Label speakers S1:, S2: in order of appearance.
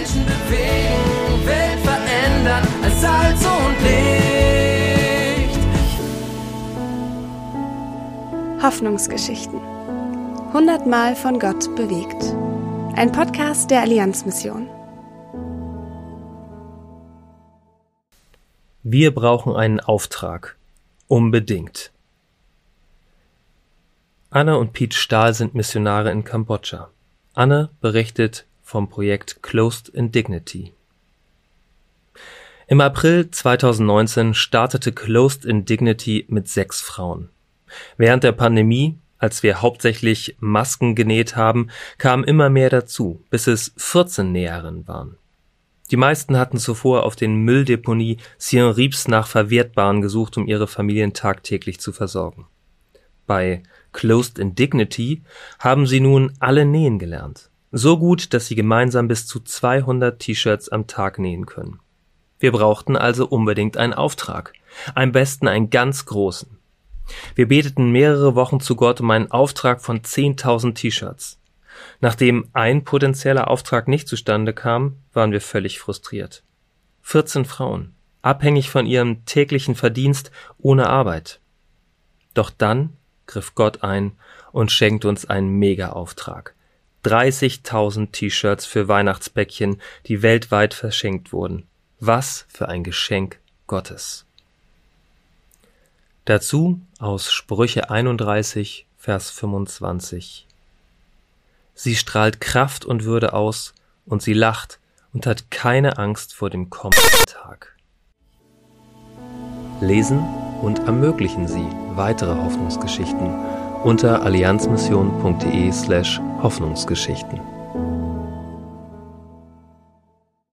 S1: Menschen bewegen, Welt verändern als Salz und Licht.
S2: Hoffnungsgeschichten. Hundertmal von Gott bewegt. Ein Podcast der Allianzmission.
S3: Wir brauchen einen Auftrag. Unbedingt. Anne und Pete Stahl sind Missionare in Kambodscha. Anne berichtet vom Projekt Closed in Dignity. Im April 2019 startete Closed in Dignity mit sechs Frauen. Während der Pandemie, als wir hauptsächlich Masken genäht haben, kamen immer mehr dazu, bis es 14 Näherinnen waren. Die meisten hatten zuvor auf den Mülldeponie Sien Rips nach Verwertbaren gesucht, um ihre Familien tagtäglich zu versorgen. Bei Closed in Dignity haben sie nun alle nähen gelernt. So gut, dass sie gemeinsam bis zu 200 T-Shirts am Tag nähen können. Wir brauchten also unbedingt einen Auftrag. Am besten einen ganz großen. Wir beteten mehrere Wochen zu Gott um einen Auftrag von 10.000 T-Shirts. Nachdem ein potenzieller Auftrag nicht zustande kam, waren wir völlig frustriert. 14 Frauen, abhängig von ihrem täglichen Verdienst, ohne Arbeit. Doch dann griff Gott ein und schenkt uns einen Mega-Auftrag. 30.000 T-Shirts für Weihnachtsbäckchen, die weltweit verschenkt wurden. Was für ein Geschenk Gottes. Dazu aus Sprüche 31, Vers 25. Sie strahlt Kraft und Würde aus, und sie lacht und hat keine Angst vor dem kommenden Tag. Lesen und ermöglichen Sie weitere Hoffnungsgeschichten unter allianzmission.de slash Hoffnungsgeschichten.